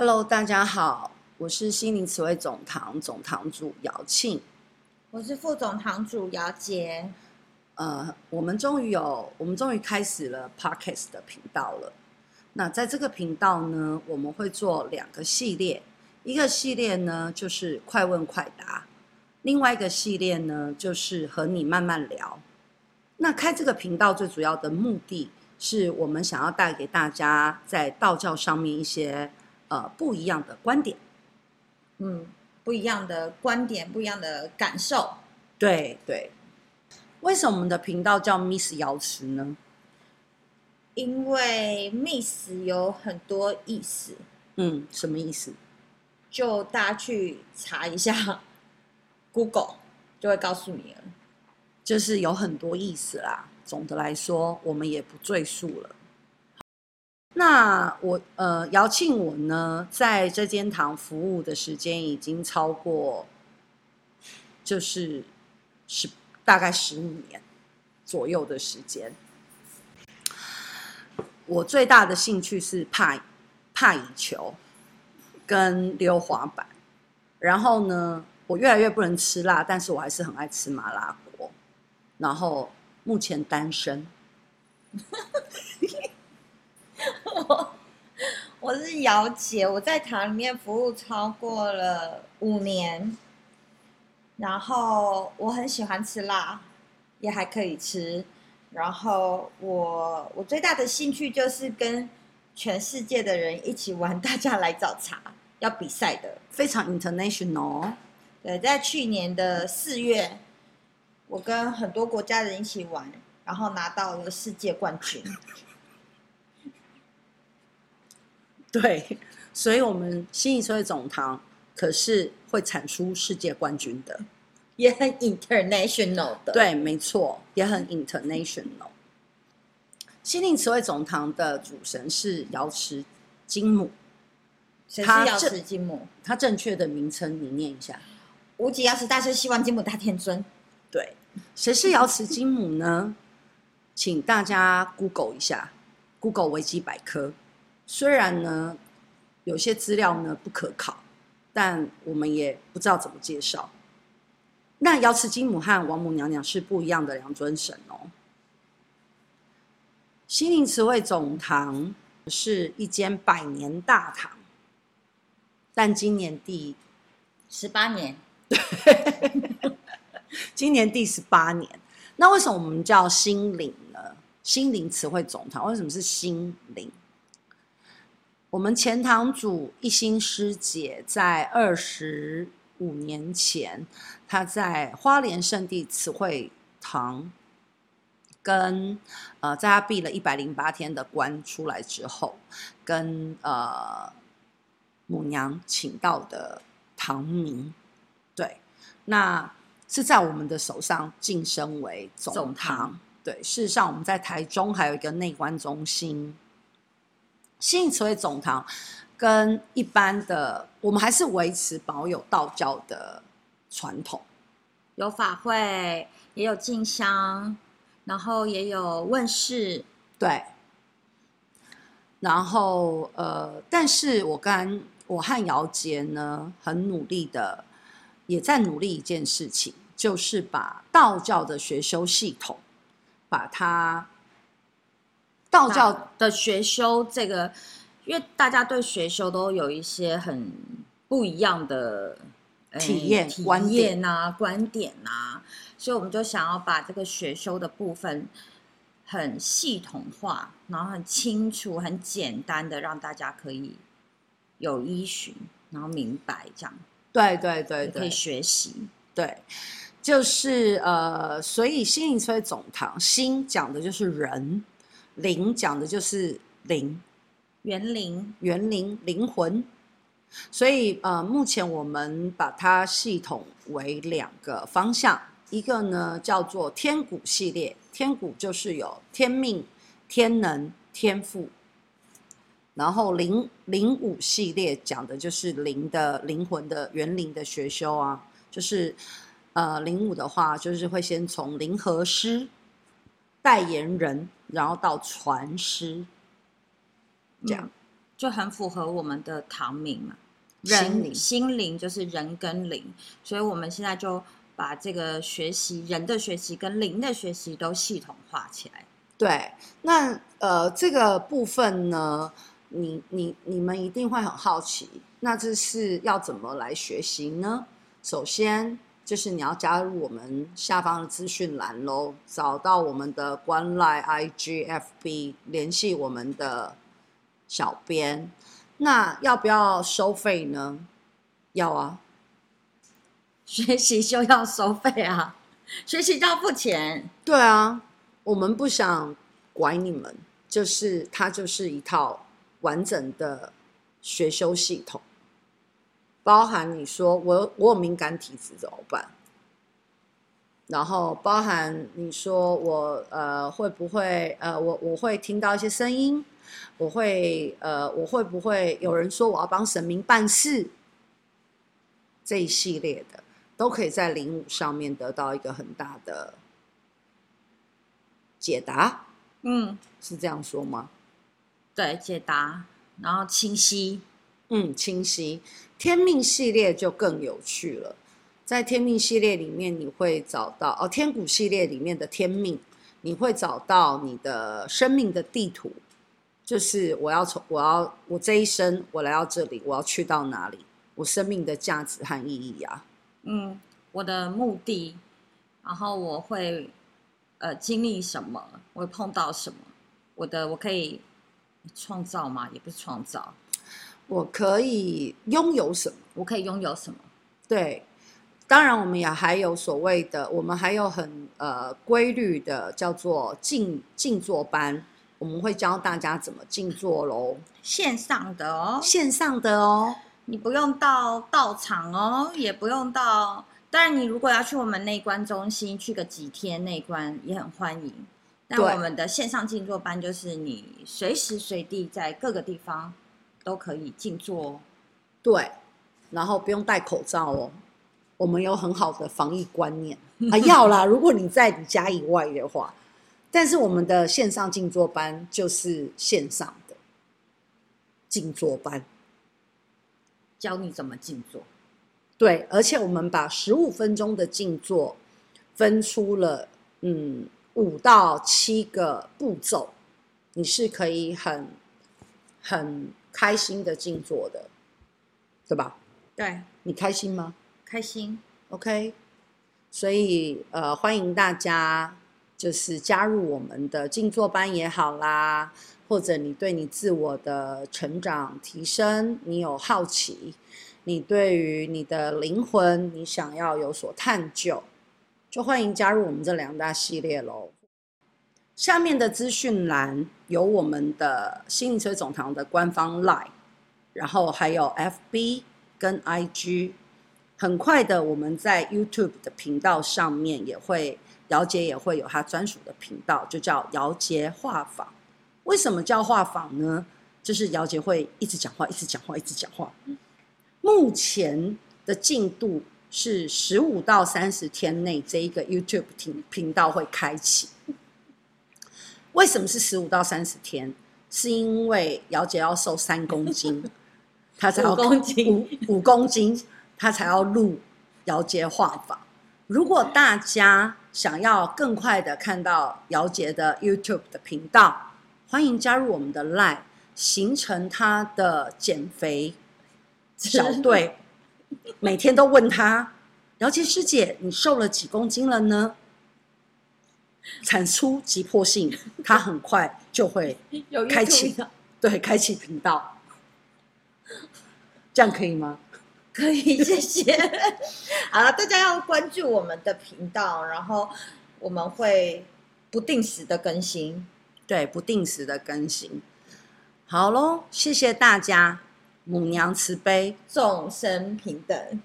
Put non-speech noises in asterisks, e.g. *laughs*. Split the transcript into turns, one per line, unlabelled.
Hello，大家好，我是心灵词汇总堂总堂主姚庆，
我是副总堂主姚杰。
呃，我们终于有，我们终于开始了 Podcast 的频道了。那在这个频道呢，我们会做两个系列，一个系列呢就是快问快答，另外一个系列呢就是和你慢慢聊。那开这个频道最主要的目的是我们想要带给大家在道教上面一些呃不一样的观点，
嗯，不一样的观点，不一样的感受。
对对，为什么我们的频道叫 Miss 瑶池呢？
因为 Miss 有很多意思。
嗯，什么意思？
就大家去查一下 *laughs* Google，就会告诉你了。
就是有很多意思啦。总的来说，我们也不赘述了。那我呃，姚庆我呢，在这间堂服务的时间已经超过，就是十大概十五年左右的时间。我最大的兴趣是怕怕乙球跟溜滑板。然后呢，我越来越不能吃辣，但是我还是很爱吃麻辣锅。然后目前单身。*laughs*
我 *laughs* 我是姚姐，我在堂里面服务超过了五年，然后我很喜欢吃辣，也还可以吃。然后我我最大的兴趣就是跟全世界的人一起玩，大家来找茬，要比赛的，
非常 international。
对，在去年的四月，我跟很多国家人一起玩，然后拿到了世界冠军。*laughs*
对，所以，我们心灵词汇总堂可是会产出世界冠军的，
也很 international 的。
对，没错，也很 international。心灵词汇总堂的主神是瑶池金母，
谁是瑶池金母？
他正确的名称你念一下：
无极瑶池大师希望金母大天尊。
对，谁是瑶池金母呢？请大家 Google 一下，Google 维基百科。虽然呢，有些资料呢不可考，但我们也不知道怎么介绍。那瑶池金母和王母娘娘是不一样的两尊神哦。心灵词汇总堂是一间百年大堂，但今年第
十八年，*laughs*
今年第十八年。那为什么我们叫心灵呢？心灵词汇总堂为什么是心灵？我们钱塘主一心师姐在二十五年前，她在花莲圣地慈惠堂跟呃，在她闭了一百零八天的关出来之后，跟呃母娘请到的唐明，对，那是在我们的手上晋升为总堂。总堂对，事实上我们在台中还有一个内观中心。心灵词汇总堂跟一般的，我们还是维持保有道教的传统，
有法会，也有进香，然后也有问事，
对。然后呃，但是我跟我和姚杰呢，很努力的，也在努力一件事情，就是把道教的学修系统，把它。道教的学修，这个，因为大家对学修都有一些很不一样的体验、
体验呐、观点啊，所以我们就想要把这个学修的部分很系统化，然后很清楚、很简单的，让大家可以有依循，然后明白这样。
对对对对，
可以学习。
对，就是呃，所以心灵词汇总堂，心讲的就是人。灵讲的就是灵，
元灵，
元灵，灵魂。所以呃，目前我们把它系统为两个方向，一个呢叫做天蛊系列，天蛊就是有天命、天能、天赋。然后灵灵武系列讲的就是灵的灵魂的园林的学修啊，就是呃灵武的话，就是会先从灵和师。代言人，然后到传师，这样，
就很符合我们的唐名嘛，
心灵
人心灵就是人跟灵，所以我们现在就把这个学习人的学习跟灵的学习都系统化起来。
对，那呃这个部分呢，你你你们一定会很好奇，那这是要怎么来学习呢？首先就是你要加入我们下方的资讯栏喽，找到我们的官赖 IGFB，联系我们的小编。那要不要收费呢？要啊，
学习就要收费啊，学习就要付钱。
对啊。我们不想拐你们，就是它就是一套完整的学修系统，包含你说我我有敏感体质怎么办？然后包含你说我呃会不会呃我我会听到一些声音，我会呃我会不会有人说我要帮神明办事？这一系列的都可以在零五上面得到一个很大的。解答，
嗯，
是这样说吗？
对，解答，然后清晰，
嗯，清晰。天命系列就更有趣了，在天命系列里面，你会找到哦，天谷系列里面的天命，你会找到你的生命的地图，就是我要从我要我这一生我来到这里，我要去到哪里？我生命的价值和意义啊，
嗯，我的目的，然后我会。呃，经历什么，我会碰到什么，我的我可以创造吗？也不是创造，
我可以拥有什么？
我可以拥有什么？
对，当然我们也还有所谓的，我们还有很呃规律的叫做静静坐班，我们会教大家怎么静坐喽，
线上的哦，
线上的哦，
你不用到道场哦，也不用到。当然，你如果要去我们内观中心去个几天内观也很欢迎。但我们的线上静坐班就是你随时随地在各个地方都可以静坐哦。
对，然后不用戴口罩哦。我们有很好的防疫观念 *laughs* 啊，要啦。如果你在你家以外的话，但是我们的线上静坐班就是线上的静坐班，
教你怎么静坐。
对，而且我们把十五分钟的静坐分出了嗯五到七个步骤，你是可以很很开心的静坐的，对吧？
对，
你开心吗？
开心。
OK，所以呃欢迎大家就是加入我们的静坐班也好啦，或者你对你自我的成长提升你有好奇。你对于你的灵魂，你想要有所探究，就欢迎加入我们这两大系列喽。下面的资讯栏有我们的心灵车总堂的官方 LINE，然后还有 FB 跟 IG。很快的，我们在 YouTube 的频道上面也会，姚杰也会有他专属的频道，就叫姚杰画坊。为什么叫画坊呢？就是姚杰会一直讲话，一直讲话，一直讲话。目前的进度是十五到三十天内，这一个 YouTube 频频道会开启。为什么是十五到三十天？是因为姚姐要瘦三公斤，她才要
五公斤，
五五公斤，她才要录姚杰画法。如果大家想要更快的看到姚杰的 YouTube 的频道，欢迎加入我们的 Line，形成他的减肥。小队 *laughs* 每天都问他：“姚杰师姐，你瘦了几公斤了呢？”产出急迫性，它很快就会开启，对，开启频道。这样可以吗？*laughs*
可以，谢谢。*laughs* 好了，大家要关注我们的频道，然后我们会不定时的更新，
对，不定时的更新。好喽，谢谢大家。母娘慈悲，
众生平等。